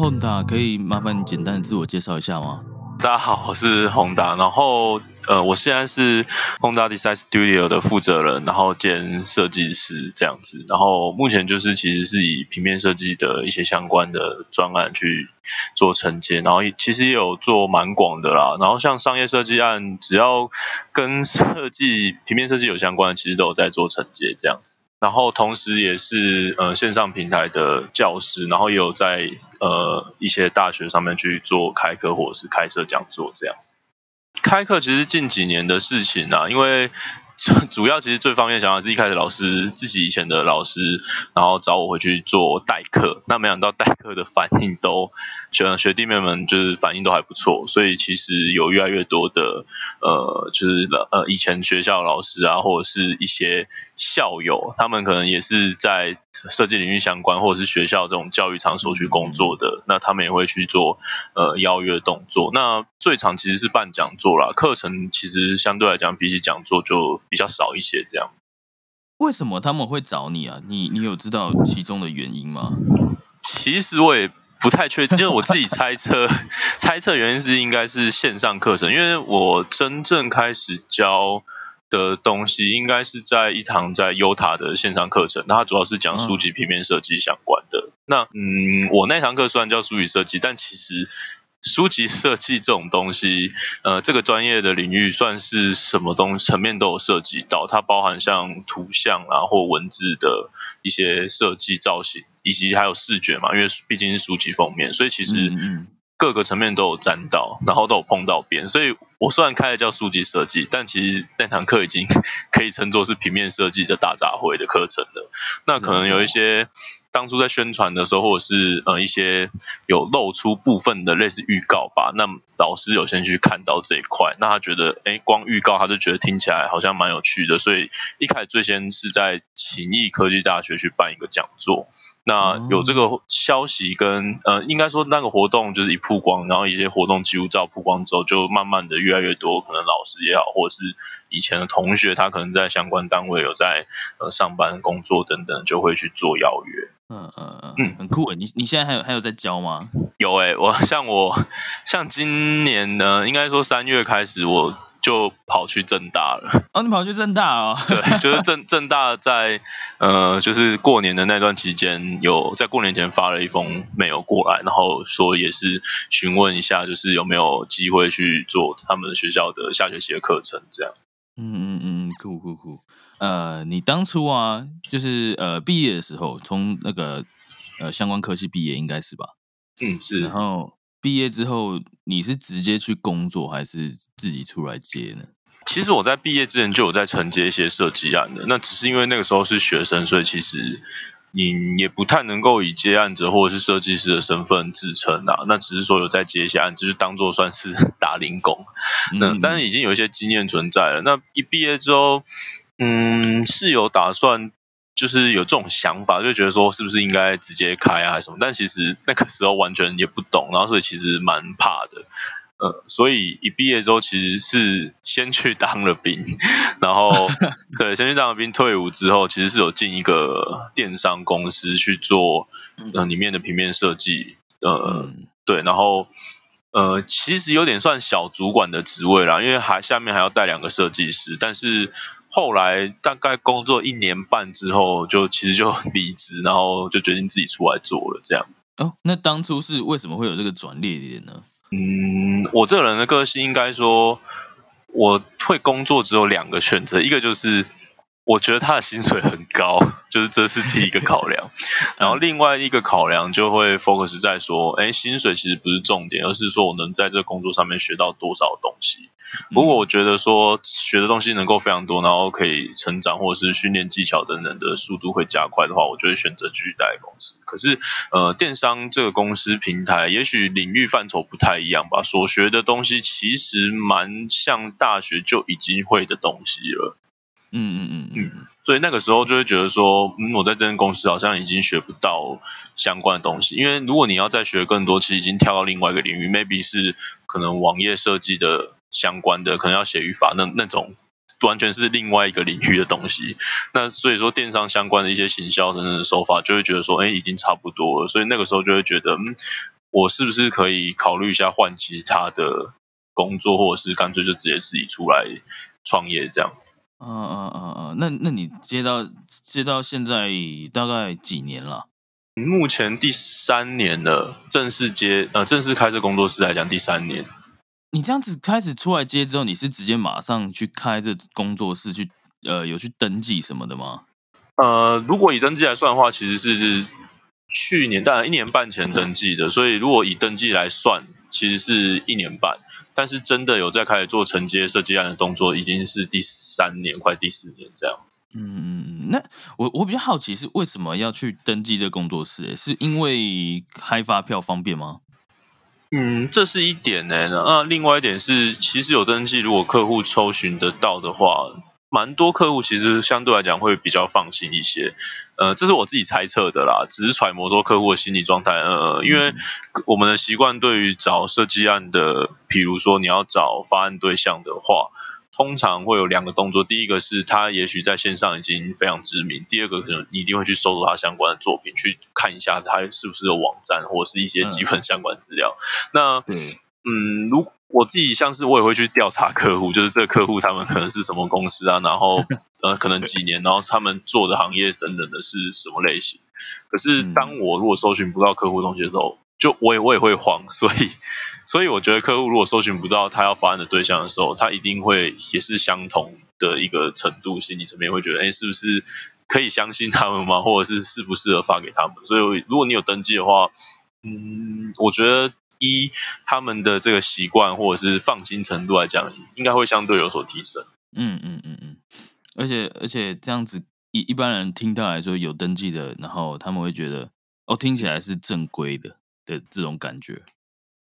Honda，可以麻烦你简单自我介绍一下吗？大家好，我是宏达，然后呃，我现在是宏达 Design Studio 的负责人，然后兼设计师这样子，然后目前就是其实是以平面设计的一些相关的专案去做承接，然后其实也有做蛮广的啦，然后像商业设计案，只要跟设计平面设计有相关的，其实都有在做承接这样子。然后同时也是呃线上平台的教师，然后也有在呃一些大学上面去做开课或者是开设讲座这样子。开课其实近几年的事情啊，因为主要其实最方便想法是一开始老师自己以前的老师，然后找我回去做代课，那没想到代课的反应都。学学弟妹们就是反应都还不错，所以其实有越来越多的呃，就是呃以前学校老师啊，或者是一些校友，他们可能也是在设计领域相关，或者是学校这种教育场所去工作的，那他们也会去做呃邀约动作。那最常其实是办讲座啦，课程其实相对来讲比起讲座就比较少一些。这样，为什么他们会找你啊？你你有知道其中的原因吗？其实我也。不太确定，就是我自己猜测，猜测原因是应该是线上课程，因为我真正开始教的东西应该是在一堂在优塔的线上课程，那它主要是讲书籍平面设计相关的。那嗯，我那堂课虽然叫书籍设计，但其实。书籍设计这种东西，呃，这个专业的领域算是什么东层面都有涉及到，它包含像图像啊或文字的一些设计造型，以及还有视觉嘛，因为毕竟是书籍封面，所以其实各个层面都有沾到，然后都有碰到边。所以我虽然开的叫书籍设计，但其实那堂课已经 可以称作是平面设计的大杂烩的课程了。那可能有一些。当初在宣传的时候，或者是呃一些有露出部分的类似预告吧，那老师有先去看到这一块，那他觉得，哎，光预告他就觉得听起来好像蛮有趣的，所以一开始最先是在勤益科技大学去办一个讲座。那有这个消息跟呃，应该说那个活动就是一曝光，然后一些活动记录照曝光之后，就慢慢的越来越多，可能老师也好，或者是以前的同学，他可能在相关单位有在呃上班工作等等，就会去做邀约。嗯嗯嗯，很酷诶！你你现在还有还有在教吗？有诶，我 像我像今年呢，应该说三月开始我。就跑去正大了。哦，你跑去正大哦？对，就是正正 大在呃，就是过年的那段期间，有在过年前发了一封 mail 过来，然后说也是询问一下，就是有没有机会去做他们学校的下学期的课程这样。嗯嗯嗯，酷酷酷。呃，你当初啊，就是呃毕业的时候，从那个呃相关科系毕业应该是吧？嗯，是。然后。毕业之后，你是直接去工作，还是自己出来接呢？其实我在毕业之前就有在承接一些设计案的，那只是因为那个时候是学生，所以其实你也不太能够以接案者或者是设计师的身份自称啊。那只是说有在接一些案，就是当做算是 打零工。那但是已经有一些经验存在了。那一毕业之后，嗯，是有打算。就是有这种想法，就觉得说是不是应该直接开啊，还是什么？但其实那个时候完全也不懂，然后所以其实蛮怕的，呃，所以一毕业之后其实是先去当了兵，然后 对，先去当了兵，退伍之后其实是有进一个电商公司去做呃里面的平面设计，呃，对，然后呃其实有点算小主管的职位啦，因为还下面还要带两个设计师，但是。后来大概工作一年半之后，就其实就 离职，然后就决定自己出来做了这样。哦，那当初是为什么会有这个转捩点呢？嗯，我这个人的个性应该说，我会工作只有两个选择，一个就是我觉得他的薪水很高，就是这是第一个考量。然后另外一个考量就会 focus 在说，哎，薪水其实不是重点，而是说我能在这工作上面学到多少东西。如果我觉得说学的东西能够非常多，然后可以成长或者是训练技巧等等的速度会加快的话，我就会选择继续待公司。可是，呃，电商这个公司平台，也许领域范畴不太一样吧，所学的东西其实蛮像大学就已经会的东西了。嗯嗯嗯嗯，所以那个时候就会觉得说，嗯，我在这间公司好像已经学不到相关的东西，因为如果你要再学更多，其实已经跳到另外一个领域，maybe 是可能网页设计的相关的，可能要写语法那那种，完全是另外一个领域的东西。那所以说电商相关的一些行销等等的手法，就会觉得说，哎，已经差不多了。所以那个时候就会觉得，嗯，我是不是可以考虑一下换其他的工作，或者是干脆就直接自己出来创业这样子。嗯嗯嗯嗯，那那你接到接到现在大概几年了？目前第三年了，正式接呃正式开这工作室来讲第三年。你这样子开始出来接之后，你是直接马上去开这工作室去呃有去登记什么的吗？呃，如果以登记来算的话，其实是去年当然一年半前登记的，所以如果以登记来算，其实是一年半。但是真的有在开始做承接设计案的动作，已经是第三年，快第四年这样。嗯那我我比较好奇是为什么要去登记这工作室？是因为开发票方便吗？嗯，这是一点呢。那另外一点是，其实有登记，如果客户抽寻得到的话。蛮多客户其实相对来讲会比较放心一些，呃，这是我自己猜测的啦，只是揣摩说客户的心理状态。呃，因为我们的习惯对于找设计案的，比如说你要找发案对象的话，通常会有两个动作，第一个是他也许在线上已经非常知名，第二个可能你一定会去搜索他相关的作品，去看一下他是不是有网站或者是一些基本相关资料。那嗯，如我自己像是我也会去调查客户，就是这个客户他们可能是什么公司啊，然后 呃可能几年，然后他们做的行业等等的是什么类型。可是当我如果搜寻不到客户东西的时候，就我也我也会慌，所以所以我觉得客户如果搜寻不到他要发案的对象的时候，他一定会也是相同的一个程度，心理层面会觉得，哎，是不是可以相信他们吗？或者是适不适合发给他们？所以如果你有登记的话，嗯，我觉得。一他们的这个习惯或者是放心程度来讲，应该会相对有所提升。嗯嗯嗯嗯，而且而且这样子一一般人听到来说有登记的，然后他们会觉得哦，听起来是正规的的这种感觉。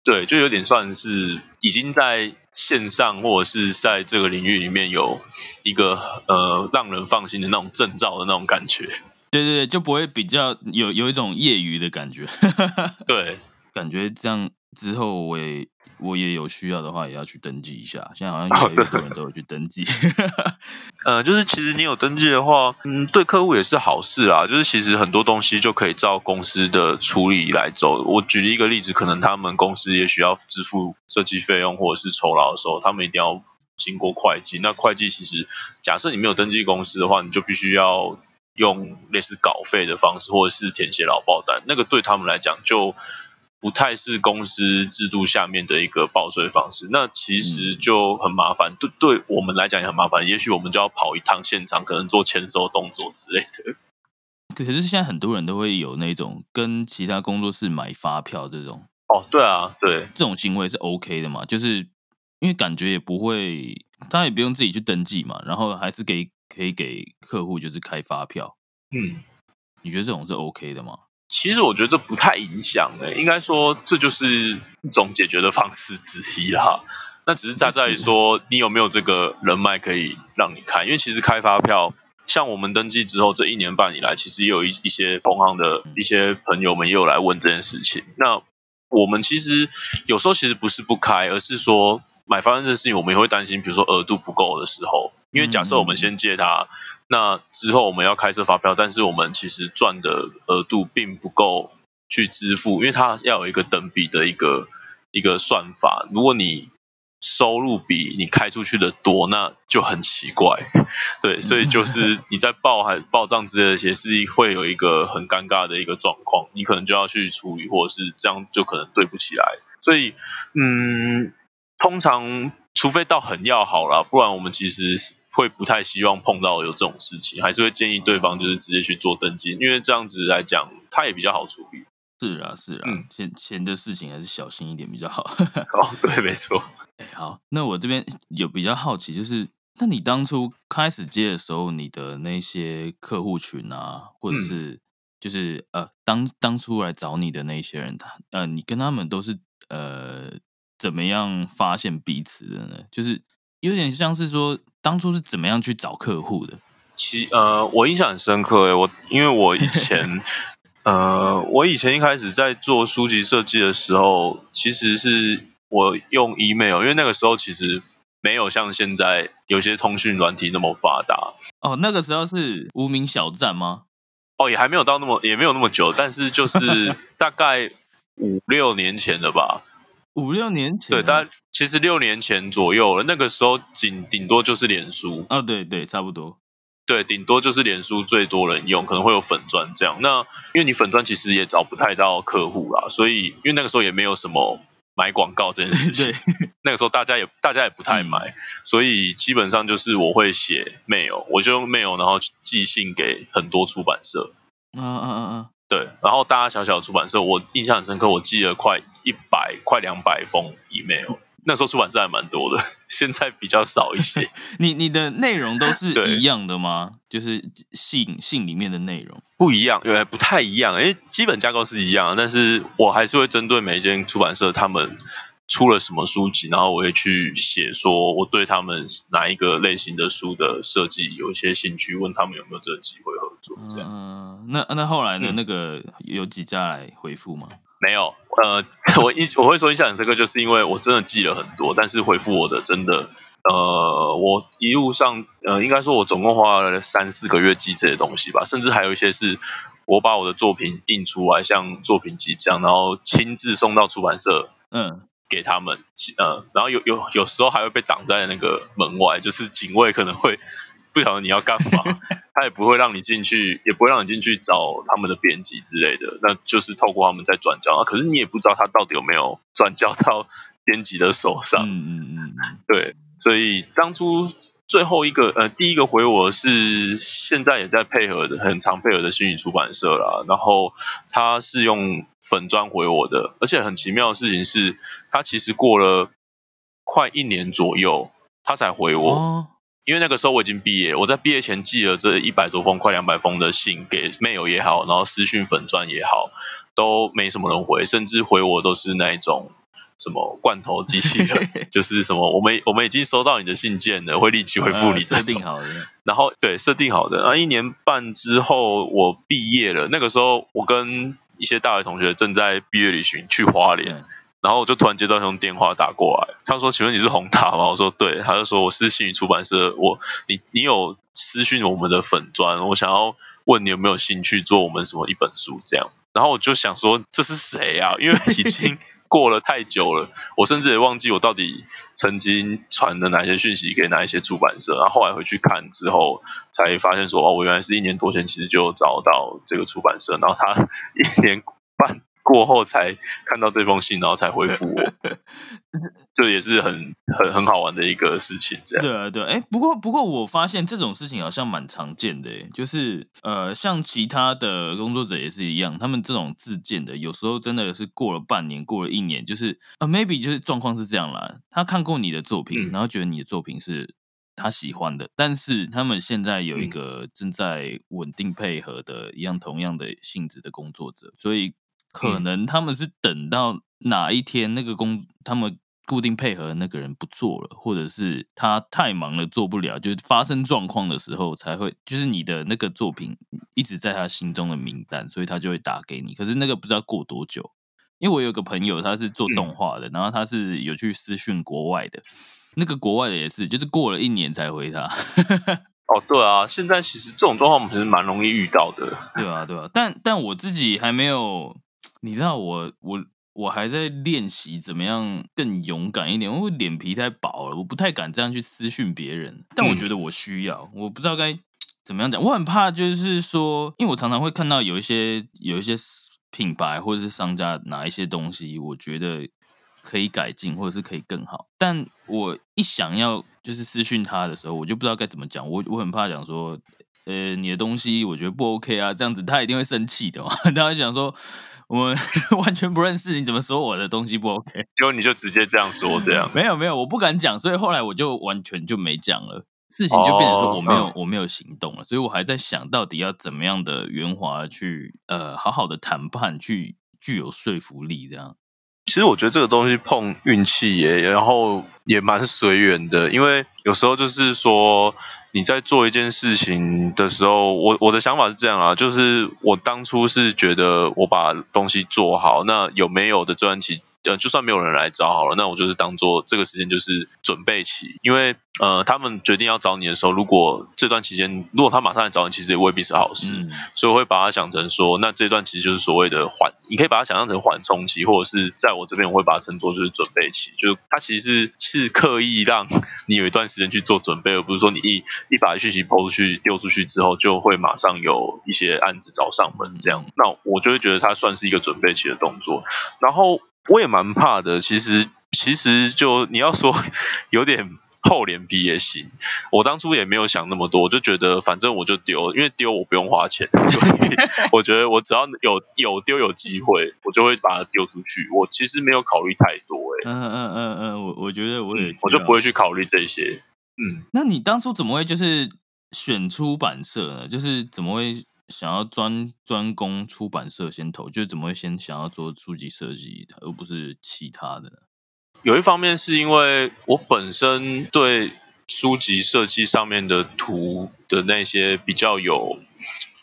对，就有点算是已经在线上或者是在这个领域里面有一个呃让人放心的那种证照的那种感觉。对对对，就不会比较有有一种业余的感觉。对，感觉这样。之后我也我也有需要的话，也要去登记一下。现在好像越来越多人都有去登记。呃，就是其实你有登记的话，嗯，对客户也是好事啊。就是其实很多东西就可以照公司的处理来走。我举一个例子，可能他们公司也需要支付设计费用或者是酬劳的时候，他们一定要经过会计。那会计其实，假设你没有登记公司的话，你就必须要用类似稿费的方式，或者是填写劳报单。那个对他们来讲就。不太是公司制度下面的一个报税方式，那其实就很麻烦，对对我们来讲也很麻烦。也许我们就要跑一趟现场，可能做签收动作之类的。可是现在很多人都会有那种跟其他工作室买发票这种。哦，对啊，对，这种行为是 OK 的嘛？就是因为感觉也不会，他也不用自己去登记嘛，然后还是给可以给客户就是开发票。嗯，你觉得这种是 OK 的吗？其实我觉得这不太影响诶，应该说这就是一种解决的方式之一啦。那只是在在于说你有没有这个人脉可以让你开，因为其实开发票，像我们登记之后这一年半以来，其实也有一一些同行的一些朋友们也有来问这件事情。那我们其实有时候其实不是不开，而是说买发证这事情，我们也会担心，比如说额度不够的时候，因为假设我们先借他。那之后我们要开设发票，但是我们其实赚的额度并不够去支付，因为它要有一个等比的一个一个算法。如果你收入比你开出去的多，那就很奇怪，对，所以就 是你在报还报账之类的，也是会有一个很尴尬的一个状况，你可能就要去处理，或者是这样就可能对不起来。所以，嗯，通常除非到很要好了，不然我们其实。会不太希望碰到有这种事情，还是会建议对方就是直接去做登记，因为这样子来讲，他也比较好处理。是啊，是啊，嗯钱钱的事情还是小心一点比较好。哦，对，没错。哎，好，那我这边有比较好奇，就是那你当初开始接的时候，你的那些客户群啊，或者嗯是就是呃，当当初来找你的那些人，他呃，你跟他们都是呃怎么样发现彼此的呢？就是有点像是说，当初是怎么样去找客户的？其呃，我印象很深刻诶，我因为我以前 呃，我以前一开始在做书籍设计的时候，其实是我用 email，因为那个时候其实没有像现在有些通讯软体那么发达。哦，那个时候是无名小站吗？哦，也还没有到那么，也没有那么久，但是就是大概五六年前了吧。五六年前啊、对，大概其实六年前左右了。那个时候顶顶多就是脸书，哦，对对，差不多。对，顶多就是脸书最多人用，可能会有粉砖这样。那因为你粉砖其实也找不太到客户啦，所以因为那个时候也没有什么买广告这件事情，对，那个时候大家也大家也不太买，所以基本上就是我会写 mail，我就用 mail 然后寄信给很多出版社。嗯嗯嗯嗯，对，然后大大小小的出版社，我印象很深刻，我寄了快一百、快两百封 email。那时候出版社还蛮多的，现在比较少一些。你你的内容都是 一样的吗？就是信信里面的内容。不一样，原来不太一样。诶，基本架构是一样，但是我还是会针对每一间出版社他们出了什么书籍，然后我会去写说我对他们哪一个类型的书的设计有一些兴趣，问他们有没有这个机会合作。这样、嗯，那那后来呢？嗯那个有几家来回复吗？没有，呃，我印我会说印象很深刻，就是因为我真的记了很多，但是回复我的真的。呃，我一路上，呃，应该说，我总共花了三四个月记这些东西吧，甚至还有一些是我把我的作品印出来，像作品集这样，然后亲自送到出版社嗯，给他们，呃，然后有有有时候还会被挡在那个门外，就是警卫可能会不晓得你要干嘛，他也不会让你进去，也不会让你进去找他们的编辑之类的，那就是透过他们在转交，啊可是你也不知道他到底有没有 转交到编辑的手上，嗯嗯嗯嗯，对，所以当初最后一个呃第一个回我是现在也在配合的很常配合的虚拟出版社啦，然后他是用粉砖回我的，而且很奇妙的事情是，他其实过了快一年左右，他才回我。哦，因为那个时候我已经毕业，我在毕业前寄了这一百多封、快两百封的信给 mail 也好，然后私讯粉钻也好，都没什么人回，甚至回我都是那一种什么罐头机器人，就是什么我们我们已经收到你的信件了，会立即回复你这呃设定种。好的。然后对设定好的，那，一年半之后我毕业了，那个时候我跟一些大学同学正在毕业旅行去花莲，对然后我就突然接到一通电话打过来，他说：“请问你是宏达吗？”我说：“对。”他就说：“我是信宇出版社，我你你有私讯我们的粉砖，我想要问你有没有兴趣做我们什么一本书这样。”然后我就想说这是谁啊？因为已经 过了太久了，我甚至也忘记我到底曾经传了哪些讯息给哪一些出版社。然后后来回去看之后，才发现说：“哦，我原来是一年多前其实就找到这个出版社，然后他 一年半。”过后才看到这封信，然后才回复我，这也是很很很好玩的一个事情。这样，对啊，对啊，哎，不过不过我发现这种事情好像蛮常见的，诶就是呃，像其他的工作者也是一样，他们这种自荐的，有时候真的是过了半年，过了一年，就是呃，maybe 就是状况是这样啦，他看过你的作品，嗯。然后觉得你的作品是他喜欢的，但是他们现在有一嗯。个正在稳定配合的一样同样的性质的工作者，所以可嗯能他们是等到哪一天那个工他们。固定配合的那个人不做了，或者是他太忙了做不了，就是发生状况的时候才会，就是你的那个作品一直在他心中的名单，所以他就会打给你。可是那个不知道过多久，因为我有个朋友他是做动画的，然后他是有去私讯国外的，那个国外的也是，就是过了一年才回他。哦，对啊，现在其实这种状况我们其实蛮容易遇到的。对啊，对啊，但但我自己还没有，你知道我我我还在练习怎么样更勇敢一点，因为脸皮太薄了，我不太敢这样去私讯别人。但我嗯觉得我需要，我不知道该怎么样讲，我很怕就是说，因为我常常会看到有一些有一些品牌或者是商家拿一些东西，我觉得可以改进，或者是可以更好。但我一想要就是私讯他的时候，我就不知道该怎么讲。我我很怕讲说，呃，你的东西我觉得不 OK 啊，这样子他一定会生气的嘛。他会想说，我们 完全不认识，你怎么说我的东西不 OK？结果你就直接这样说，这样 没有没有，我不敢讲，所以后来我就完全就没讲了。事情就变成说我没有、哦我没有行动了，所以我还在想到底要怎么样的圆滑去呃好好的谈判，去具有说服力，这样。其实我觉得这个东西碰运气也，然后也蛮随缘的，因为有时候就是说你在做一件事情的时候，我我的想法是这样啊，就是我当初是觉得我把东西做好，那有没有的专辑，呃，就算没有人来找好了，那我就是当做这个时间就是准备期，因为呃，他们决定要找你的时候，如果这段期间如果他马上来找你，其实也未必是好事。嗯所以我会把它想成说，那这段其实就是所谓的缓，你可以把它想象成缓冲期，或者是在我这边我会把它称作就是准备期，就是它其实是是刻意让你有一段时间去做准备，而不是说你一一把讯息抛出去丢出去之后，就会马上有一些案子找上门这样。那我就会觉得它算是一个准备期的动作。然后我也蛮怕的，其实其实就你要说 有点厚脸皮也行。我当初也没有想那么多，我就觉得反正我就丢，因为丢我不用花钱，所以 我觉得我只要有有丢有机会，我就会把它丢出去。我其实没有考虑太多、欸，嗯嗯嗯嗯，我我觉得我也、嗯，我就不会。去考虑这些。嗯，那你当初怎么会就是选出版社呢？就是怎么会想要专专攻出版社先投？就是怎么会先想要做书籍设计，而不是其他的呢？有一方面是因为我本身对书籍设计上面的图的那些比较有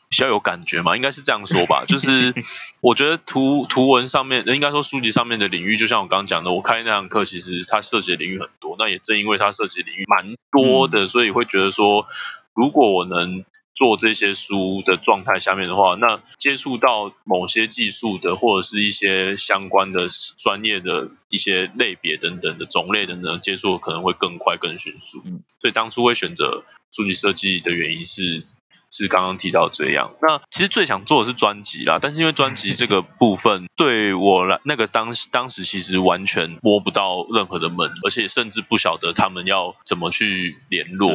比较有感觉嘛，应该是这样说吧。就是 我觉得图图文上面，应该说书籍上面的领域，就像我刚刚讲的，我开那堂课，其实它涉及的领域很多。那也正因为它涉及的领域蛮多的，所以会觉得说，如果我能做这些书的状态下面的话，那接触到某些技术的或者是一些相关的专业的一些类别等等的种类等等的接触可能会更快更迅速。嗯所以当初会选择书籍设计的原因是。是刚刚提到这样，那其实最想做的是专辑啦，但是因为专辑这个部分对我来，那个当当时其实完全摸不到任何的门，而且甚至不晓得他们要怎么去联络。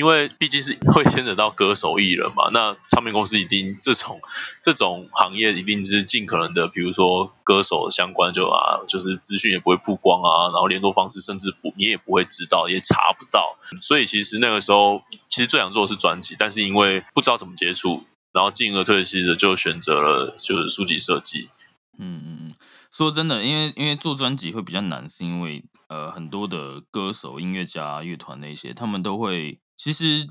因为毕竟是会牵扯到歌手艺人嘛，那唱片公司一定这种这种行业一定是尽可能的，比如说歌手相关就啊，就是资讯也不会曝光啊，然后联络方式甚至不你也不会知道，也查不到，所以其实那个时候其实最想做的是专辑，但是因为不知道怎么接触，然后进而退而的就选择了就是书籍设计。嗯嗯嗯，说真的，因为因为做专辑会比较难，是因为呃很多的歌手、音乐家、乐团那些，他们都会其实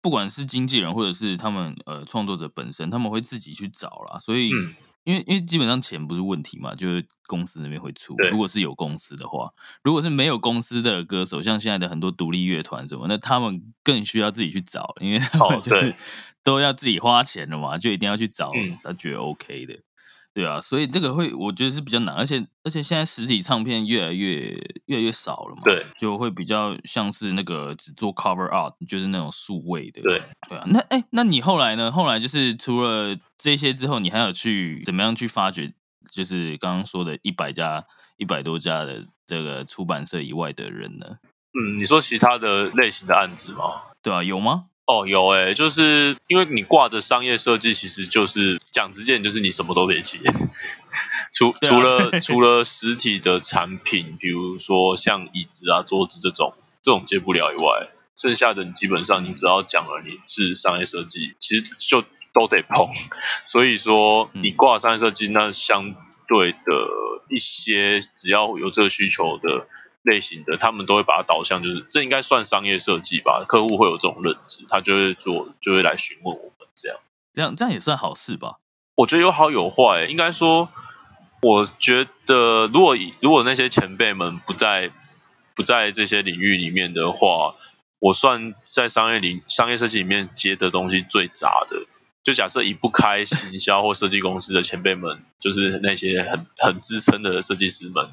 不管是经纪人或者是他们呃创作者本身，他们会自己去找啦，所以。嗯因为因为基本上钱不是问题嘛，就是公司那边会出。如果是有公司的话，如果是没有公司的歌手，像现在的很多独立乐团什么，那他们更需要自己去找，因为他们哦就是对都要自己花钱了嘛，就一定要去找嗯他觉得 OK 的。对啊，所以这个会我觉得是比较难，而且而且现在实体唱片越来越越来越少了嘛，对，就会比较像是那个只做 cover art，就是那种数位的，对，对啊，那哎，那你后来呢？后来就是除了这些之后，你还有去怎么样去发掘？就是刚刚说的一百家、一百多家的这个出版社以外的人呢？嗯，你说其他的类型的案子吗？对啊，有吗？哦，有诶、就是因为你挂着商业设计，其实就是讲直接点，就是你什么都得接。除除了除了实体的产品，比如说像椅子啊、桌子这种，这种接不了以外，剩下的你基本上你只要讲了你是商业设计，其实就都得碰。所以说嗯你挂商业设计，那相对的一些只要有这个需求的类型的，他们都会把它导向，就是这应该算商业设计吧？客户会有这种认知，他就会做，就会来询问我们这样。这样这样也算好事吧？我觉得有好有坏，应该说，我觉得如果如果那些前辈们不在不在这些领域里面的话，我算在商业领商业设计里面接的东西最杂的。就假设移不开行销或设计公司的前辈们，就是那些很很资深的设计师们，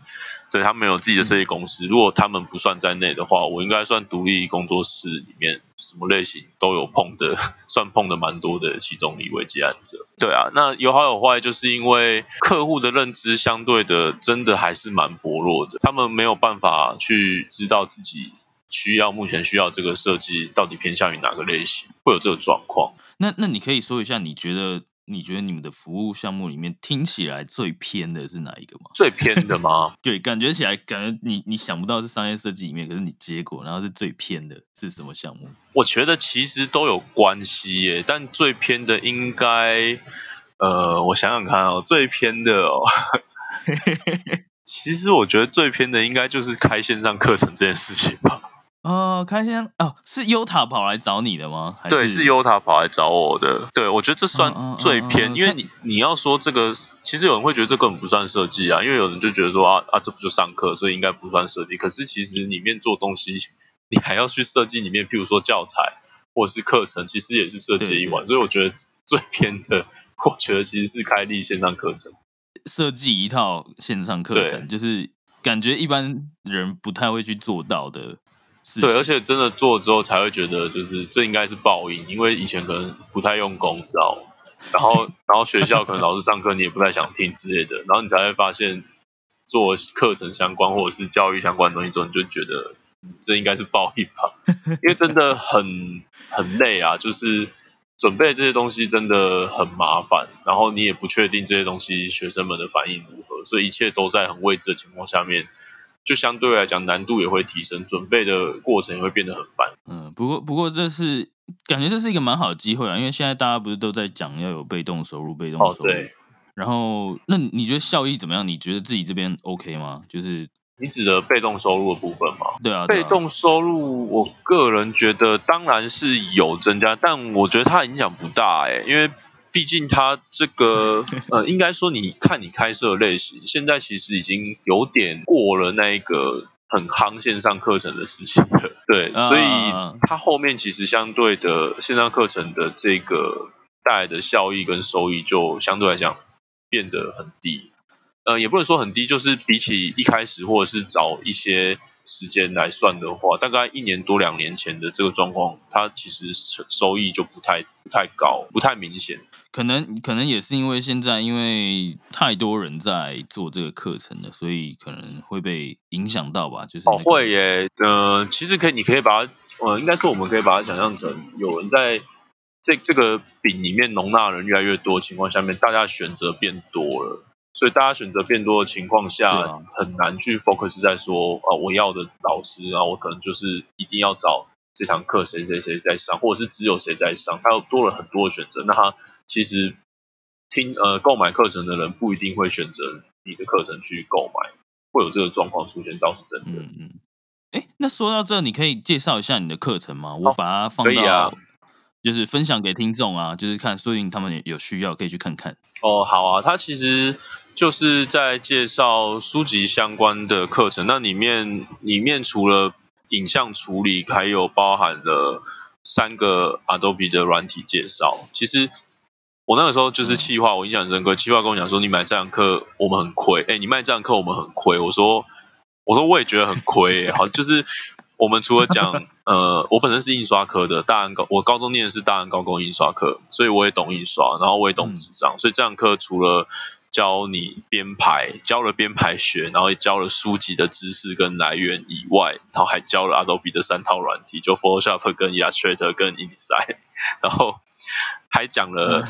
对他们有自己的设计公司。如果他们不算在内的话，我应该算独立工作室里面什么类型都有碰的，算碰的蛮多的其中一位接案者。对啊，那有好有坏，就是因为客户的认知相对的真的还是蛮薄弱的，他们没有办法去知道自己。需要目前需要这个设计到底偏向于哪个类型，会有这个状况。那那你可以说一下，你觉得你觉得你们的服务项目里面听起来最偏的是哪一个吗？最偏的吗？对，感觉起来感觉你你想不到是商业设计里面，可是你结果然后是最偏的是什么项目？我觉得其实都有关系耶，但最偏的应该呃，我想想看哦，最偏的哦，其实我觉得最偏的应该就是开线上课程这件事情吧。哦，开心哦，是优塔跑来找你的吗？对，是优塔跑来找我的。对，我觉得这算最偏，因为你你要说这个，其实有人会觉得这根本不算设计啊，因为有人就觉得说啊啊，这不就上课，所以应该不算设计。可是其实里面做东西，你还要去设计里面，譬如说教材或者是课程，其实也是设计一环。所以我觉得最偏的，我觉得其实是开立线上课程，设计一套线上课程，就是感觉一般人不太会去做到的。对，而且真的做之后才会觉得，就是这应该是报应，因为以前可能不太用功，知道吗？然后，然后学校可能老师上课你也不太想听之类的，然后你才会发现做课程相关或者是教育相关的东西之后，你就觉得这应该是报应吧？因为真的很很累啊，就是准备这些东西真的很麻烦，然后你也不确定这些东西学生们的反应如何，所以一切都在很未知的情况下面。就相对来讲，难度也会提升，准备的过程也会变得很烦。嗯，不过不过这是感觉这是一个蛮好的机会啊，因为现在大家不是都在讲要有被动收入，被动收入。对。然后，那你觉得效益怎么样？你觉得自己这边 OK 吗？就是你指的被动收入的部分吗？对啊。被动收入，我个人觉得当然是有增加，但我觉得它影响不大哎，因为。毕竟它这个 呃，应该说你看你开设类型，现在其实已经有点过了那一个很夯线上课程的事情了，对，所以它后面其实相对的线上课程的这个带来的效益跟收益就相对来讲变得很低，呃，也不能说很低，就是比起一开始或者是找一些。时间来算的话，大概一年多两年前的这个状况，它其实收益就不太不太高，不太明显。可能可能也是因为现在因为太多人在做这个课程了，所以可能会被影响到吧。就是哦，会耶。呃，其实可以，你可以把它，呃，应该说我们可以把它想象成有人在这这个饼里面容纳人越来越多情况下面，大家选择变多了。所以大家选择变多的情况下，很难去 focus 在说啊，我要的老师啊，我可能就是一定要找这堂课谁谁谁在上，或者是只有谁在上，他有多了很多的选择。那他其实听呃购买课程的人不一定会选择你的课程去购买，会有这个状况出现，倒是真的。嗯嗯。哎，那说到这，你可以介绍一下你的课程吗？我把它放到。就是分享给听众啊，就是看，所以他们有需要可以去看看。哦，好啊，它其实就是在介绍书籍相关的课程。那里面里面除了影像处理，还有包含了三个 Adobe 的软体介绍。其实我那个时候就是气话，我印象深刻。气话跟我讲说，你买这堂课我们很亏，哎，你卖这堂课我们很亏。我说，我说我也觉得很亏，好，就是。我们除了讲，呃，我本身是印刷科的，大安高，我高中念的是大安高工印刷科，所以我也懂印刷，然后我也懂纸张，所以这堂课除了教你编排，教了编排学，然后也教了书籍的知识跟来源以外，然后还教了 Adobe 的三套软体，就 Photoshop、跟 Illustrator、跟 InDesign，然后还讲了，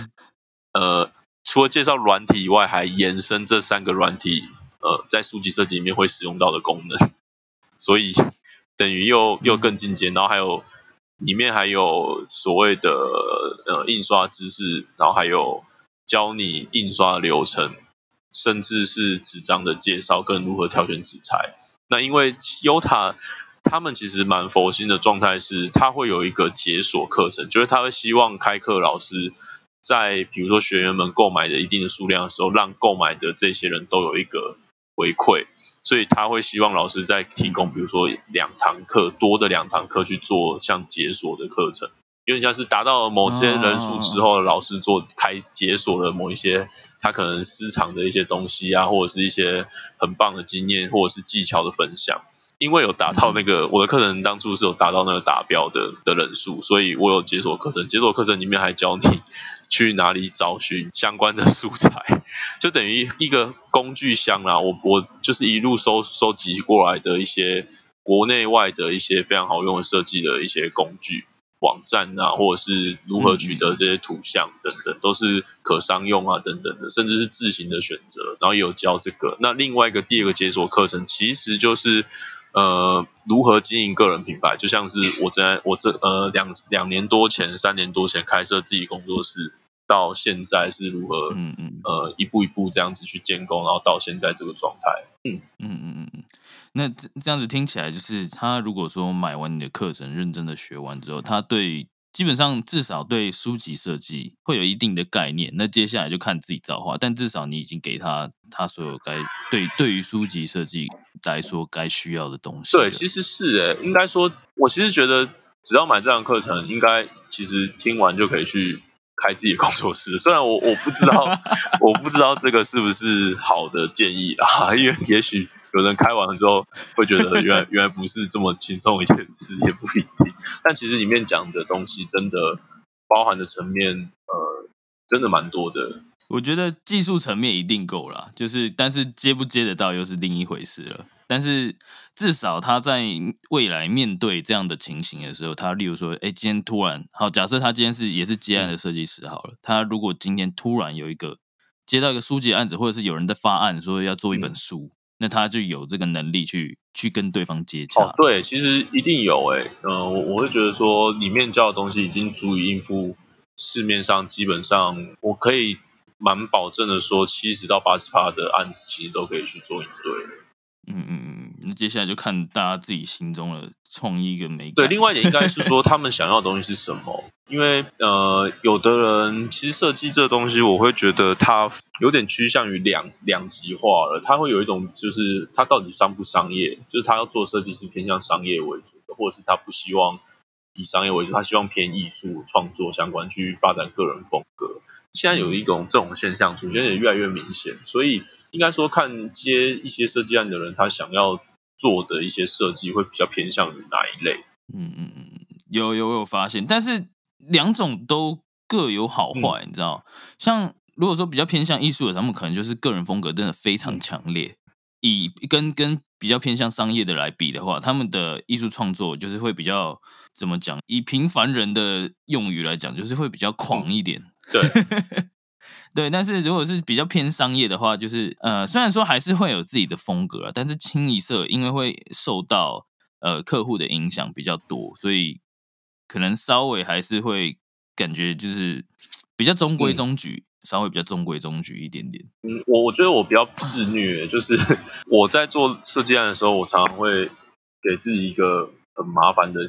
呃，除了介绍软体以外，还延伸这三个软体，呃，在书籍设计里面会使用到的功能，所以。等于又又更进阶，然后还有里面还有所谓的呃印刷知识，然后还有教你印刷流程，甚至是纸张的介绍跟如何挑选纸材。那因为优塔他们其实蛮佛心的状态是，他会有一个解锁课程，就是他会希望开课老师在比如说学员们购买的一定的数量的时候，让购买的这些人都有一个回馈。所以他会希望老师在提供，比如说两堂课多的两堂课去做像解锁的课程，有点像是达到某些人数之后，老师做开解锁了某一些他可能私藏的一些东西啊，或者是一些很棒的经验或者是技巧的分享。因为有达到那个我的课程当初是有达到那个达标的的人数，所以我有解锁课程。解锁课程里面还教你 去哪里找寻相关的素材，就等于一个工具箱啦。我我就是一路收收集过来的一些国内外的一些非常好用的设计的一些工具。网站啊，或者是如何取得这些图像等等，都是可商用啊等等的，甚至是自行的选择，然后也有教这个。那另外一个第二个解锁课程，其实就是呃如何经营个人品牌，就像是我在我这呃两两年多前、三年多前开设自己工作室。到现在是如何，嗯嗯，呃，一步一步这样子去建构，然后到现在这个状态，嗯嗯嗯嗯嗯，那这样子听起来，就是他如果说买完你的课程，认真的学完之后，他对基本上至少对书籍设计会有一定的概念，那接下来就看自己造化，但至少你已经给他他所有该对对于书籍设计来说该需要的东西。对，其实是诶，应该说，我其实觉得只要买这堂课程，应该其实听完就可以去。开自己的工作室，虽然我我不知道，我不知道这个是不是好的建议啊？因为 也许有人开完了之后会觉得，原来原来不是这么轻松一件事，也不一定。但其实里面讲的东西，真的包含的层面，呃，真的蛮多的。我觉得技术层面一定够了，就是但是接不接得到又是另一回事了。但是至少他在未来面对这样的情形的时候，他例如说，哎，今天突然好，假设他今天是也是接案的设计师好了，他如果今天突然有一个接到一个书籍案子，或者是有人在发案说要做一本书，那他就有这个能力去去跟对方接洽。哦，对，其实一定有哎，嗯，我我会觉得说里面教的东西已经足以应付市面上基本上我可以蛮保证的说，七十到八十趴的案子其实都可以去做应对。嗯嗯嗯，那接下来就看大家自己心中的创意跟美感。对，另外一点应该是说他们想要的东西是什么？因为呃，有的人其实设计这东西，我会觉得它有点趋向于两两极化了。他会有一种就是他到底商不商业？就是他要做设计是偏向商业为主的，或者是他不希望以商业为主，他希望偏艺术创作相关去发展个人风格。现在有一种这种现象出现，也越来越明显，所以。应该说，看接一些设计案的人，他想要做的一些设计会比较偏向于哪一类？嗯嗯嗯，有有有发现，但是两种都各有好坏，你知道？像如果说比较偏向艺术的，他们可能就是个人风格真的非常强烈。以跟跟比较偏向商业的来比的话，他们的艺术创作就是会比较怎么讲？以平凡人的用语来讲，就是会比较狂一点。对。对，但是如果是比较偏商业的话，就是呃，虽然说还是会有自己的风格，但是清一色因为会受到呃客户的影响比较多，所以可能稍微还是会感觉就是比较中规中矩，稍微比较中规中矩一点点。嗯，我我觉得我比较自虐，就是我在做设计案的时候，我常常会给自己一个很麻烦的。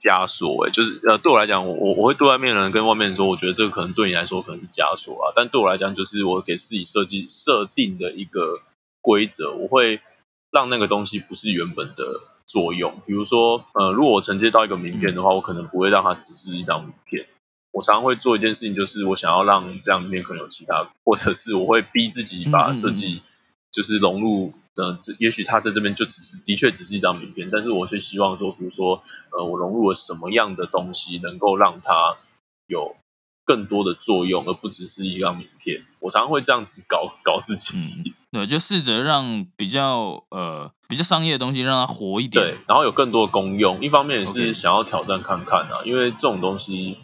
枷锁哎，就是呃，对我来讲，我我我会对外面人跟外面人说，我觉得这个可能对你来说可能是枷锁啊，但对我来讲，就是我给自己设计设定的一个规则，我会让那个东西不是原本的作用。比如说，呃，如果我承接到一个名片的话，我可能不会让它只是一张名片。我常常会做一件事情，就是我想要让这张名片可能有其他，或者是我会逼自己把设计就是融入。呃，这也许他在这边就只是的确只是一张名片，但是我是希望说，比如说，呃，我融入了什么样的东西，能够让它有更多的作用，而不只是一张名片。我常常会这样子搞搞自己，对，就试着让比较呃比较商业的东西让它活一点，对，然后有更多的功用。一方面也是想要挑战看看啊，因为这种东西，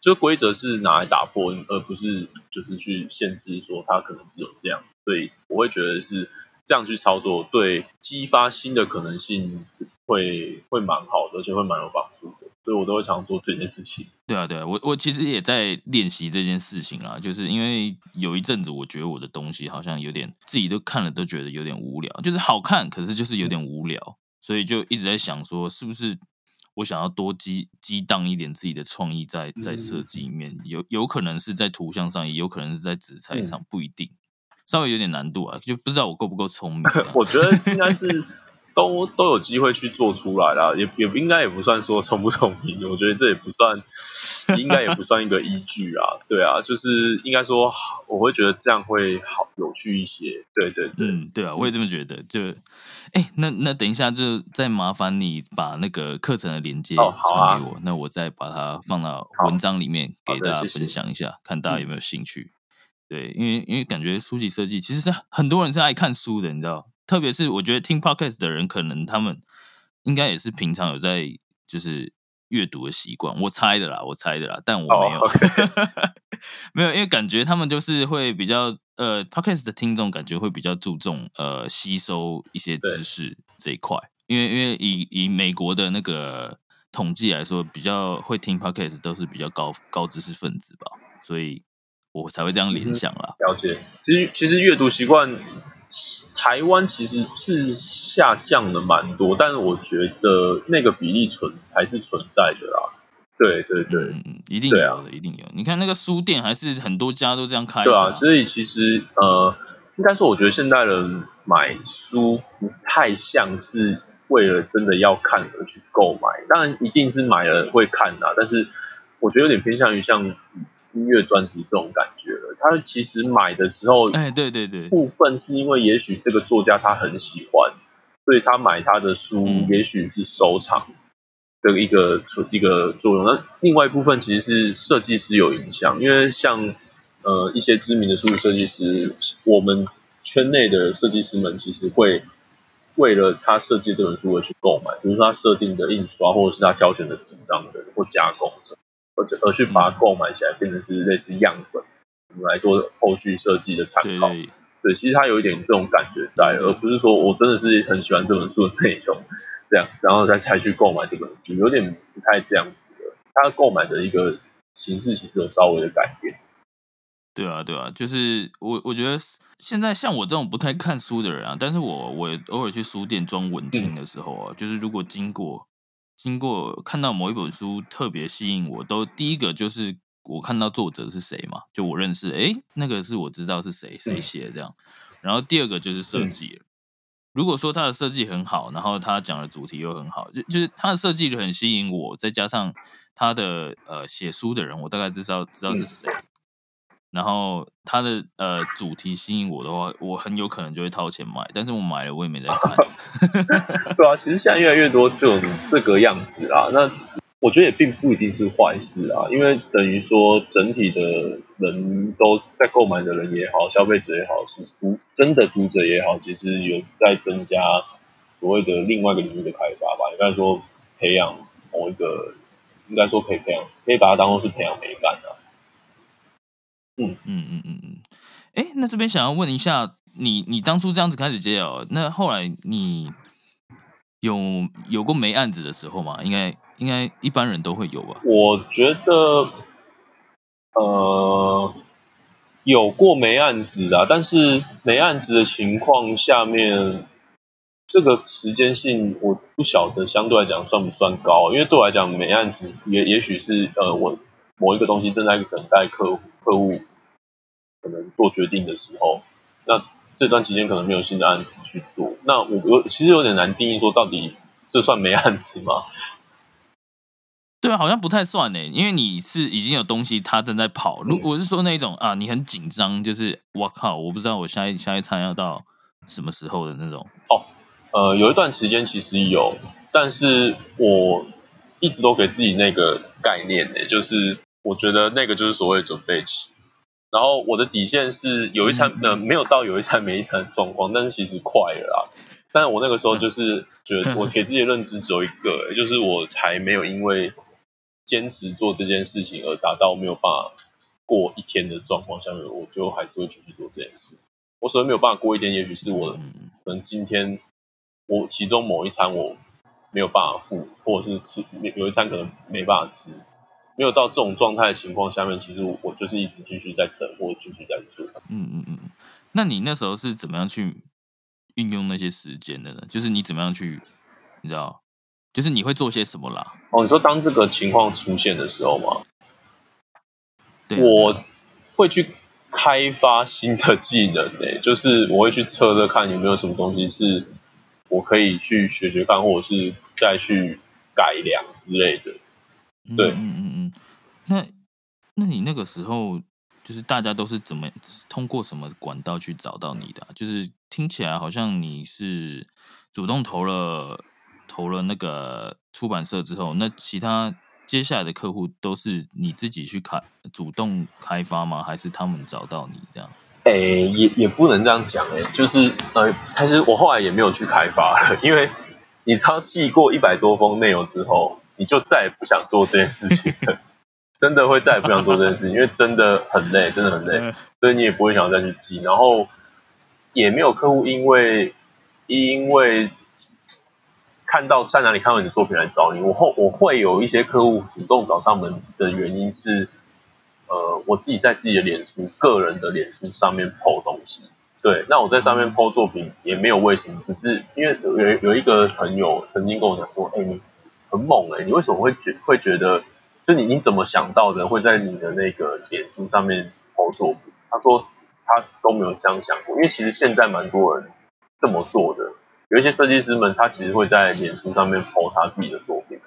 就规则是拿来打破，而不是就是去限制说它可能只有这样，所以我会觉得是。这样去操作，对激发新的可能性会会蛮好的，而且会蛮有帮助的，所以我都会常做这件事情。对啊，对啊，我我其实也在练习这件事情啊，就是因为有一阵子我觉得我的东西好像有点自己都看了都觉得有点无聊，就是好看，可是就是有点无聊，所以就一直在想说，是不是我想要多激激荡一点自己的创意在在设计里面，有有可能是在图像上，也有可能是在纸材上，不一定。稍微有点难度啊，就不知道我够不够聪明。我觉得应该是 都都有机会去做出来啦，也也应该也不算说聪不聪明，我觉得这也不算，应该也不算一个依据啊。对啊，就是应该说，我会觉得这样会好有趣一些。对对对，嗯，对啊，我也这么觉得。就，哎，那那等一下就再麻烦你把那个课程的连接传给我，那我再把它放到文章里面给大家分享一下，看大家有没有兴趣。对，因为因为感觉书籍设计其实是很多人是爱看书的，你知道，特别是我觉得听 podcast 的人，可能他们应该也是平常有在就是阅读的习惯，我猜的啦，我猜的啦，但我没有，没有，因为感觉他们就是会比较呃，podcast 的听众感觉会比较注重呃吸收一些知识这一块，因为因为以以美国的那个统计来说，比较会听 podcast 都是比较高高知识分子吧，所以。我才会这样联想啦。了解，其实其实阅读习惯，台湾其实是下降的蛮多，但是我觉得那个比例存还是存在的啦。对对对，嗯，一定有的，一定有。你看那个书店，还是很多家都这样开。对啊，所以其实呃，应该说，我觉得现代人买书不太像是为了真的要看而去购买，当然一定是买了会看的，但是我觉得有点偏向于像。音乐专辑这种感觉了，他其实买的时候，哎，对对对，部分是因为也许这个作家他很喜欢，所以他买他的书，也许是收藏的一个一个作用。那另外一部分其实是设计师有影响，因为像呃一些知名的书籍设计师，我们圈内的设计师们其实会为了他设计这本书而去购买，比如说他设定的印刷，或者是他挑选的纸张的或加工者。而且而去把它购买起来，变成是类似样本，我们来做后续设计的参考。对，其实它有一点这种感觉在，而不是说我真的是很喜欢这本书的内容，这样，然后再才去购买这本书，有点不太这样子的。它购买的一个形式其实有稍微的改变。对啊，对啊，就是我我觉得现在像我这种不太看书的人啊，但是我我偶尔去书店装文青的时候啊，就是如果经过。经过看到某一本书特别吸引我，都第一个就是我看到作者是谁嘛，就我认识，哎，那个是我知道是谁谁写这样。然后第二个就是设计了。如果说他的设计很好，然后他讲的主题又很好，就就是他的设计就很吸引我，再加上他的呃写书的人，我大概知道知道是谁。然后他的呃主题吸引我的话，我很有可能就会掏钱买，但是我买了我也没在看。对啊，其实现在越来越多这种这个样子啊，那我觉得也并不一定是坏事啊，因为等于说整体的人都在购买的人也好，消费者也好，是读真的读者也好，其实有在增加所谓的另外一个领域的开发吧。应该说培养某一个，应该说可以培养，可以把它当做是培养美感的。嗯嗯嗯嗯嗯，哎，那这边想要问一下，你你当初这样子开始接哦，那后来你有有过没案子的时候吗？应该应该一般人都会有吧？我觉得，呃，有过没案子啊，但是没案子的情况下面，这个时间性我不晓得相对来讲算不算高，因为对我来讲没案子也也许是呃我。某一个东西正在等待客户，客户可能做决定的时候，那这段期间可能没有新的案子去做。那我有其实有点难定义说到底这算没案子吗？对啊，好像不太算呢，因为你是已经有东西，它正在跑。如果是说那种啊，你很紧张，就是我靠，我不知道我下一下一餐要到什么时候的那种。哦，呃，有一段时间其实有，但是我一直都给自己那个概念呢，就是。我觉得那个就是所谓准备期，然后我的底线是有一餐呃没有到有一餐没一餐的状况，但是其实快了啦。但是我那个时候就是觉得我给自己的认知只有一个，就是我还没有因为坚持做这件事情而达到没有办法过一天的状况下面，我就还是会继续做这件事。我所谓没有办法过一天，也许是我可能今天我其中某一餐我没有办法付，或者是吃有一餐可能没办法吃。没有到这种状态的情况下面，其实我就是一直继续在等，或继续在做。嗯嗯嗯。那你那时候是怎么样去运用那些时间的呢？就是你怎么样去，你知道，就是你会做些什么啦？哦，你说当这个情况出现的时候吗？对，我会去开发新的技能诶，就是我会去测测看有没有什么东西是我可以去学学看，或者是再去改良之类的。对，嗯嗯嗯。那那你那个时候就是大家都是怎么通过什么管道去找到你的？就是听起来好像你是主动投了投了那个出版社之后，那其他接下来的客户都是你自己去开主动开发吗？还是他们找到你这样？哎，也也不能这样讲哎，就是呃，其实我后来也没有去开发了，因为你超寄过一百多封内容之后，你就再也不想做这件事情了，真的会再也不想做这件事情，因为真的很累，真的很累，所以你也不会想再去记，然后也没有客户因为因为看到在哪里看到你的作品来找你，我后我会有一些客户主动找上门的原因是。呃，我自己在自己的脸书个人的脸书上面 PO 东西，对，那我在上面 PO 作品也没有为什么，只是因为有有一个朋友曾经跟我讲说，哎，你很猛哎，你为什么会觉会觉得，就你你怎么想到的会在你的那个脸书上面 PO 作品？他说他都没有这样想过，因为其实现在蛮多人这么做的，有一些设计师们他其实会在脸书上面 PO 他自己的作品。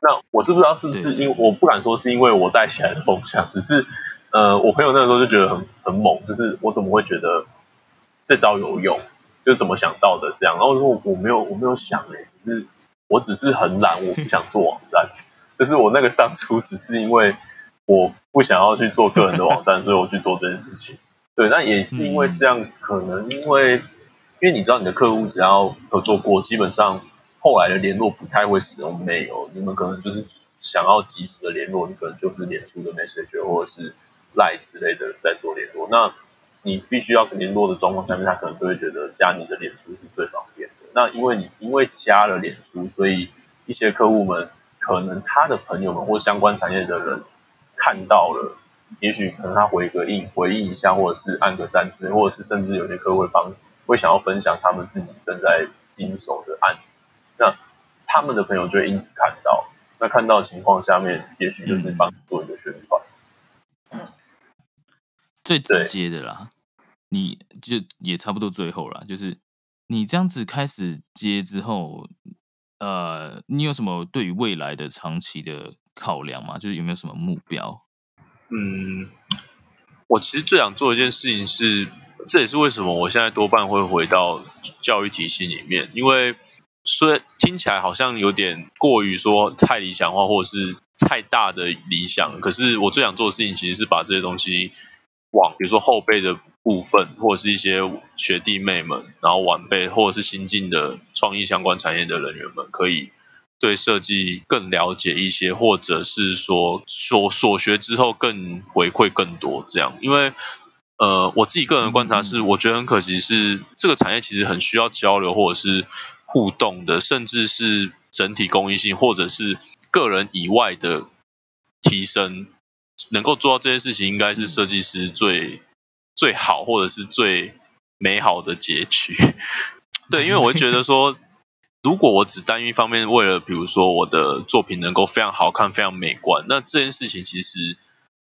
那我知不知道是不是因为我不敢说是因为我带起来的风向，只是呃，我朋友那个时候就觉得很很猛，就是我怎么会觉得这招有用，就怎么想到的这样。然后说我没有我没有想哎，只是我只是很懒，我不想做网站，就是我那个当初只是因为我不想要去做个人的网站，所以我去做这件事情。对，那也是因为这样，可能因为因为你知道你的客户只要合作过，基本上。后来的联络不太会使用 mail，你们可能就是想要及时的联络，你可能就是脸书的 message 或者是 line 之类的在做联络。那你必须要联络的状况下面，他可能就会觉得加你的脸书是最方便的。那因为你因为加了脸书，所以一些客户们可能他的朋友们或相关产业的人看到了，也许可能他回个应回应一下，或者是按个赞之类，或者是甚至有些客户会帮会想要分享他们自己正在经手的案子。那他们的朋友就会因此看到，那看到情况下面，也许就是帮做一个宣传，最直接的啦。你就也差不多最后了，就是你这样子开始接之后，呃，你有什么对于未来的长期的考量吗？就是有没有什么目标？嗯，我其实最想做一件事情是，这也是为什么我现在多半会回到教育体系里面，因为。虽然听起来好像有点过于说太理想化，或者是太大的理想，可是我最想做的事情其实是把这些东西往，比如说后辈的部分，或者是一些学弟妹们，然后晚辈或者是新进的创意相关产业的人员们，可以对设计更了解一些，或者是说所所学之后更回馈更多这样。因为呃，我自己个人观察是，我觉得很可惜是这个产业其实很需要交流，或者是。互动的，甚至是整体公益性，或者是个人以外的提升，能够做到这些事情，应该是设计师最最好，或者是最美好的结局。对，因为我会觉得说，如果我只单一方面为了，比如说我的作品能够非常好看、非常美观，那这件事情其实。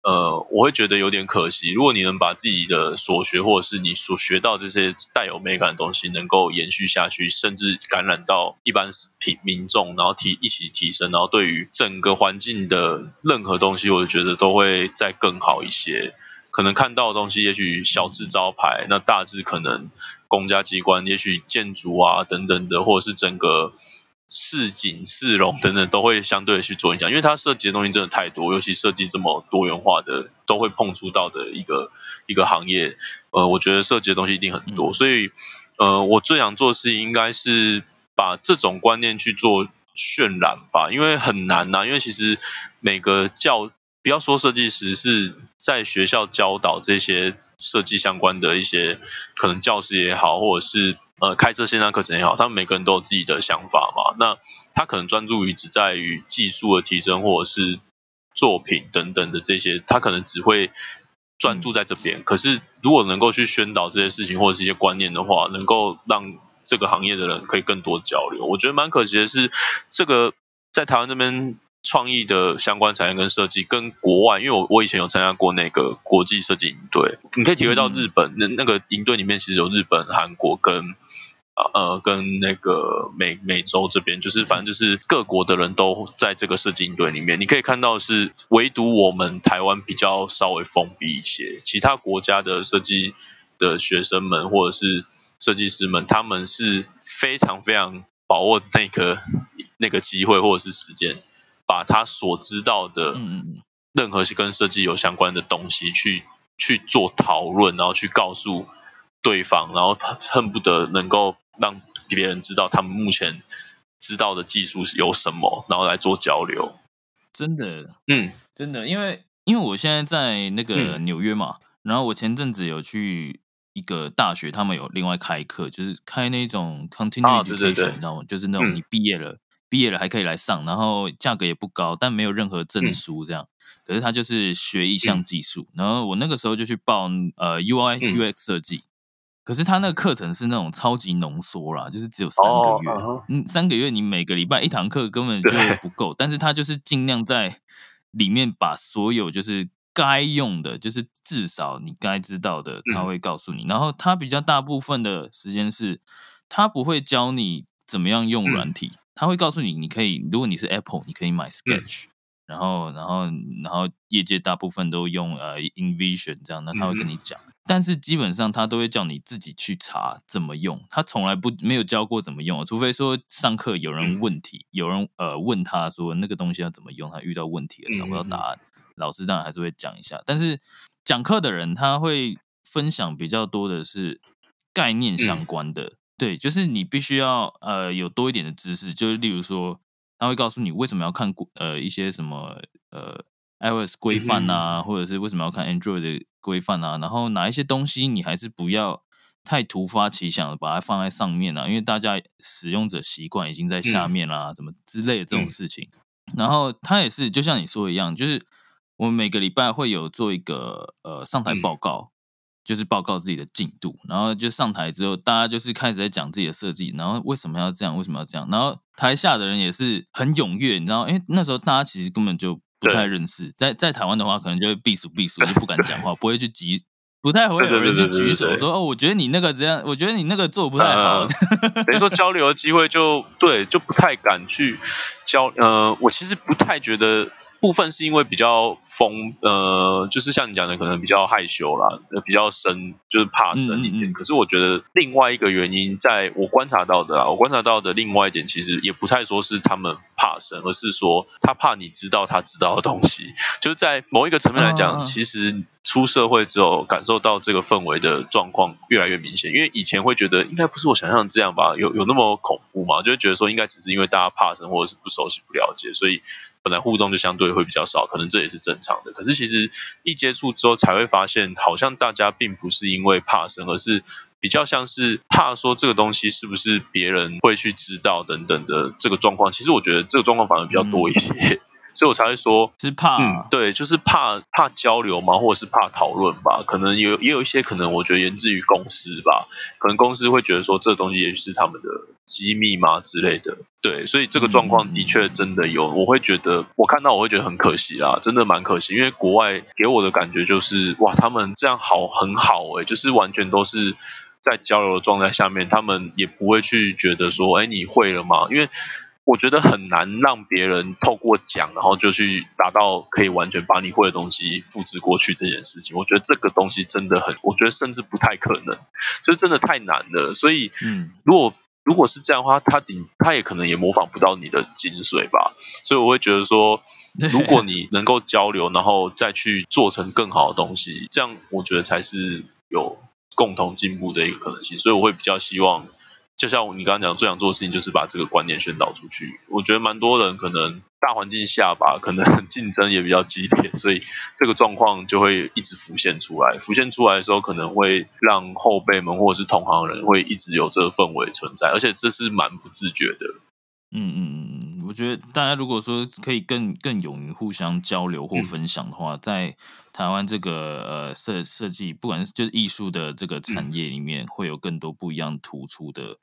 呃，我会觉得有点可惜。如果你能把自己的所学，或者是你所学到这些带有美感的东西，能够延续下去，甚至感染到一般平民众，然后提一起提升，然后对于整个环境的任何东西，我觉得都会再更好一些。可能看到的东西，也许小字招牌，那大致可能公家机关，也许建筑啊等等的，或者是整个。市井、市容等等都会相对的去做影响，因为它涉及的东西真的太多，尤其设计这么多元化的，都会碰触到的一个一个行业。呃，我觉得涉及的东西一定很多，所以呃，我最想做的事情应该是把这种观念去做渲染吧，因为很难呐。因为其实每个教，不要说设计师是在学校教导这些设计相关的一些可能教师也好，或者是。呃，开设线上课程也好，他们每个人都有自己的想法嘛。那他可能专注于只在于技术的提升，或者是作品等等的这些，他可能只会专注在这边。可是如果能够去宣导这些事情或者是一些观念的话，能够让这个行业的人可以更多交流。我觉得蛮可惜的是，这个在台湾这边。创意的相关产业跟设计，跟国外，因为我我以前有参加过那个国际设计营队，你可以体会到日本那那个营队里面其实有日本、韩国跟呃，跟那个美美洲这边，就是反正就是各国的人都在这个设计营队里面。你可以看到是唯独我们台湾比较稍微封闭一些，其他国家的设计的学生们或者是设计师们，他们是非常非常把握那个那个机会或者是时间，把他所知道的任何跟设计有相关的东西去去做讨论，然后去告诉对方，然后恨不得能够。让别人知道他们目前知道的技术是有什么，然后来做交流。真的，嗯，真的，因为因为我现在在那个纽约嘛，然后我前阵子有去一个大学，他们有另外开课，就是开那种 continuing education，你知道吗？就是那种你毕业了，毕业了还可以来上，然后价格也不高，但没有任何证书这样。可是他就是学一项技术，然后我那个时候就去报呃 UI UX 设计。可是他那个课程是那种超级浓缩啦，就是只有三个月，嗯，三个月你每个礼拜一堂课根本就不够。但是他就是尽量在里面把所有就是该用的，就是至少你该知道的，他会告诉你。然后他比较大部分的时间是，他不会教你怎么样用软体，他会告诉你，你可以，如果你是 Apple，你可以买 Sketch。然后，然后，然后，业界大部分都用呃 InVision 这样，那他会跟你讲，但是基本上他都会叫你自己去查怎么用，他从来不没有教过怎么用，除非说上课有人问题，有人呃问他说那个东西要怎么用，他遇到问题了找不到答案，老师当然还是会讲一下，但是讲课的人他会分享比较多的是概念相关的，对，就是你必须要呃有多一点的知识，就是例如说。他会告诉你为什么要看呃一些什么呃 iOS 规范啊，或者是为什么要看 Android 的规范啊，然后哪一些东西你还是不要太突发奇想的把它放在上面啊，因为大家使用者习惯已经在下面啦，什么之类的这种事情。然后他也是就像你说一样，就是我们每个礼拜会有做一个呃上台报告。就是报告自己的进度，然后就上台之后，大家就是开始在讲自己的设计，然后为什么要这样，为什么要这样，然后台下的人也是很踊跃，你知道，因为那时候大家其实根本就不太认识，在在台湾的话，可能就会避暑避暑，就不敢讲话，不会去举，不太会有人去举手说哦，我觉得你那个这样，我觉得你那个做不太好，等于说交流的机会就对，就不太敢去交，呃，我其实不太觉得。部分是因为比较疯，呃，就是像你讲的，可能比较害羞啦，比较深，就是怕生一点。可是我觉得另外一个原因，在我观察到的啊，我观察到的另外一点，其实也不太说是他们怕生，而是说他怕你知道他知道的东西。就是在某一个层面来讲，其实出社会之后，感受到这个氛围的状况越来越明显。因为以前会觉得应该不是我想象这样吧，有有那么恐怖吗？就会觉得说应该只是因为大家怕生，或者是不熟悉、不了解，所以。本来互动就相对会比较少，可能这也是正常的。可是其实一接触之后，才会发现，好像大家并不是因为怕生，而是比较像是怕说这个东西是不是别人会去知道等等的这个状况。其实我觉得这个状况反而比较多一些。所以我才会说，是怕，嗯，对，就是怕怕交流嘛，或者是怕讨论吧。可能有也有一些可能，我觉得源自于公司吧。可能公司会觉得说，这东西也许是他们的机密嘛之类的。对，所以这个状况的确真的有。我会觉得，我看到我会觉得很可惜啊，真的蛮可惜。因为国外给我的感觉就是，哇，他们这样好很好哎，就是完全都是在交流的状态下面，他们也不会去觉得说，哎，你会了吗？因为。我觉得很难让别人透过讲，然后就去达到可以完全把你会的东西复制过去这件事情。我觉得这个东西真的很，我觉得甚至不太可能，就是真的太难了。所以，嗯，如果如果是这样的话，他顶他也可能也模仿不到你的精髓吧。所以我会觉得说，如果你能够交流，然后再去做成更好的东西，这样我觉得才是有共同进步的一个可能性。所以我会比较希望。就像你刚刚讲，最想做的事情就是把这个观念宣导出去。我觉得蛮多人可能大环境下吧，可能 竞争也比较激烈，所以这个状况就会一直浮现出来。浮现出来的时候，可能会让后辈们或者是同行人会一直有这个氛围存在，而且这是蛮不自觉的。嗯嗯嗯嗯，我觉得大家如果说可以更更勇于互相交流或分享的话，在台湾这个呃设设计，不管是就是艺术的这个产业里面，会有更多不一样突出的，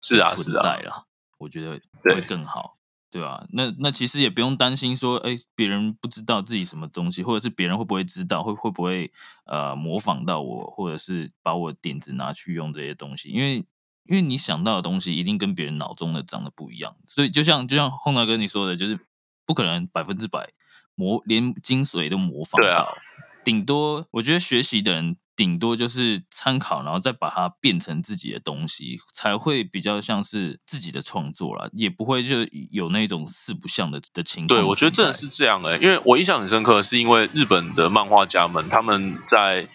是啊存在啊。我觉得会更好，对吧？那那其实也不用担心说，哎，别人不知道自己什么东西，或者是别人会不会知道，会会不会呃模仿到我，或者是把我点子拿去用这些东西，因为。因为你想到的东西一定跟别人脑中的长得不一样，所以就像就像洪大哥你说的，就是不可能百分之百模连精髓都模仿到，顶多我觉得学习的人顶多就是参考，然后再把它变成自己的东西，才会比较像是自己的创作啦，也不会就有那种四不像的的情对，我觉得真的是这样哎、因为我印象很深刻，是因为日本的漫画家们他们在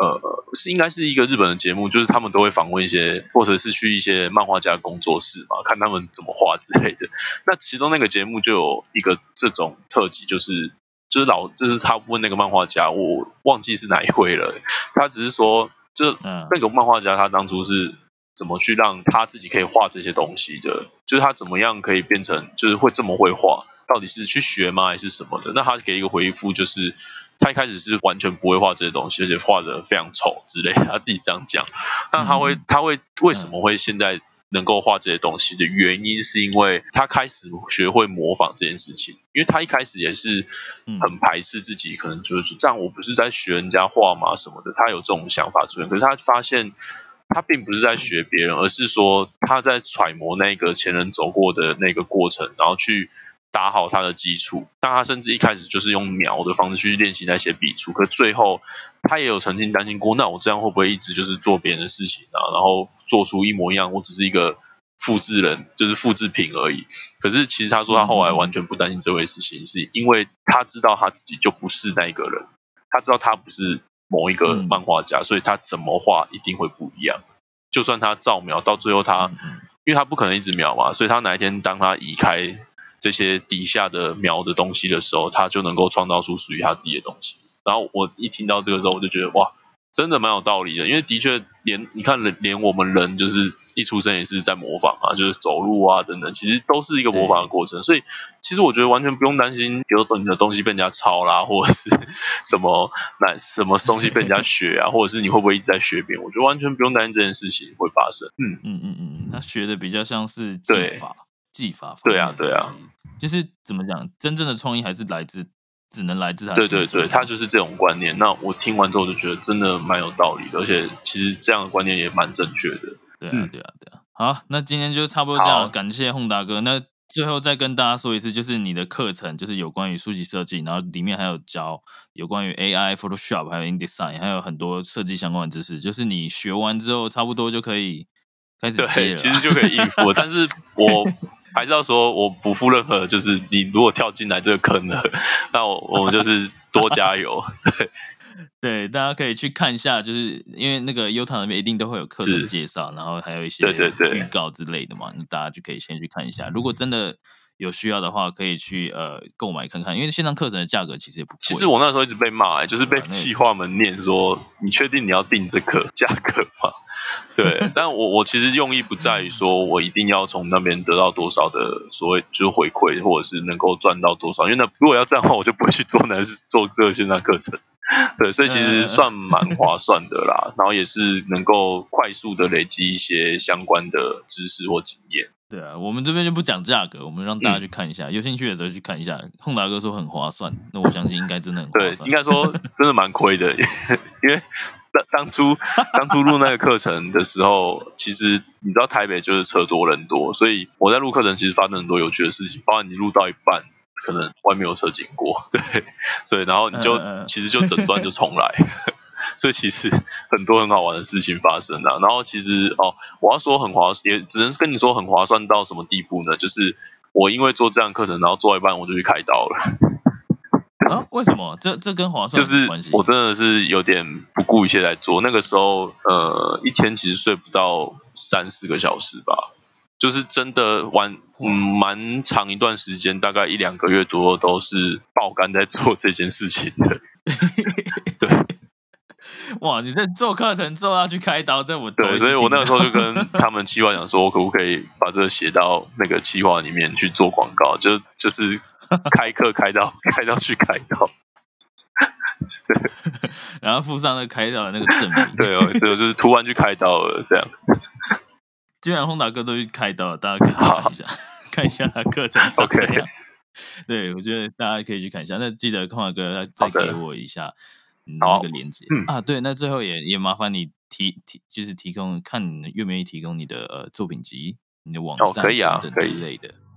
呃是应该是一个日本的节目，就是他们都会访问一些，或者是去一些漫画家工作室嘛，看他们怎么画之类的。那其中那个节目就有一个这种特辑，就是就是老就是他问那个漫画家，我忘记是哪一位了，他只是说，就嗯那个漫画家他当初是怎么去让他自己可以画这些东西的，就是他怎么样可以变成就是会这么会画，到底是去学吗还是什么的？那他给一个回复就是。他一开始是完全不会画这些东西，而且画的非常丑之类，他自己这样讲。那他会，嗯他会为什么会现在能够画这些东西的原因，是因为他开始学会模仿这件事情。因为他一开始也是嗯很排斥自己，可能就是说这样，我不是在学人家画吗什么的，他有这种想法出现。可是他发现，他并不是在学别人，而是说他在揣摩那个前人走过的那个过程，然后去打好他的基础。但他甚至一开始就是用描的方式去练习那些笔触，可最后他也有曾经担心过，那我这样会不会一直就是做别人的事情啊，然后做出一模一样，我只是一个复制人，就是复制品而已。可是其实他说他后来完全不担心这回事情，是因为他知道他自己就不是那一个人，他知道他不是某一个嗯漫画家，所以他怎么画一定会不一样。就算他照描到最后他，因为他不可能一直描嘛，所以他哪一天当他移开这些底下的描的东西的时候，他就能够创造出属于他自己的东西。然后我一听到这个时候，我就觉得哇，真的蛮有道理的，因为的确连你看连连我们人就是一出生也是在模仿啊，就是走路啊等等，其实都是一个模仿的过程。所以其实我觉得完全不用担心，比如说你的东西被人家抄啦，或者是 什么那什么东西被人家学啊，或者是你会不会一直在学别人，我觉得完全不用担心这件事情会发生。嗯，嗯嗯嗯嗯，他学的比较像是技对法，技法方对啊对啊就是怎么讲，真正的创意还是来自，只能来自他对对对，他就是这种观念。那我听完之后就觉得真的蛮有道理的，而且其实这样的观念也蛮正确的。对啊嗯对啊对啊。好，那今天就差不多这样，感谢洪大哥。那最后再跟大家说一次，就是你的课程就是有关于书籍设计，然后里面还有教有关于 AI、Photoshop 还有 InDesign，还有很多设计相关的知识。就是你学完之后，差不多就可以开始接对，了。其实就可以应付。但是我还是要说，我不负任何，就是你如果跳进来这个坑了，那我我们就是 多加油。对，大家可以去看一下，就是因为那个优塔那边一定都会有课程介绍，然后还有一些对对对预告之类的嘛，那大家就可以先去看一下。如果真的有需要的话，可以去呃购买看看，因为线上课程的价格其实也不贵。其实我那时候一直被骂、欸，就是被企划们念说，你确定你要定这课价格吗？对，但我我其实用意不在于说我一定要从那边得到多少的所谓就是回馈，或者是能够赚到多少，因为那如果要这样的话，我就不会去做那是做这个线上课程。对，所以其实算蛮划算的啦，然后也是能够快速的累积一些相关的知识或经验。对啊，我们这边就不讲价格，我们让嗯大家去看一下，有兴趣的时候去看一下。洪达哥说很划算，那我相信应该真的很对划，算。应该说真的蛮亏的，因为当当初当初录那个课程的时候，其实你知道台北就是车多人多，所以我在录课程其实发生很多有趣的事情，包括你录到一半，可能外面有车经过，对，所以然后你就、其实就整段就重来。所以其实很多很好玩的事情发生啊，然后其实哦，我要说很划，也只能跟你说很划算到什么地步呢？就是我因为做这样的课程，然后做一半我就去开刀了。啊？为什么？这这跟划算就是有关系？我真的是有点不顾一切在做。那个时候，呃，一天其实睡不到三四个小时吧，就是真的玩，嗯，蛮长一段时间，大概一两个月左右都是爆肝在做这件事情的。对 哇，你在做课程做要去开刀，这我头对，所以我那个时候就跟他们企划讲说，我可不可以把这个写到那个企划里面去做广告，就就是 开课开到开到去开刀。然后附上那个开刀的那个证明。对哦，这个就是突然去开刀了，这样。既然轰达哥都去开刀了，大家可以去看一下，看一下他课程怎样。对，我觉得大家可以去看一下。那记得空华哥再再给我一下那个链接、嗯啊。对，那最后也也麻烦你提提就是提供看你愿不愿意提供你的呃作品集、你的网哦站可以啊等等之类的。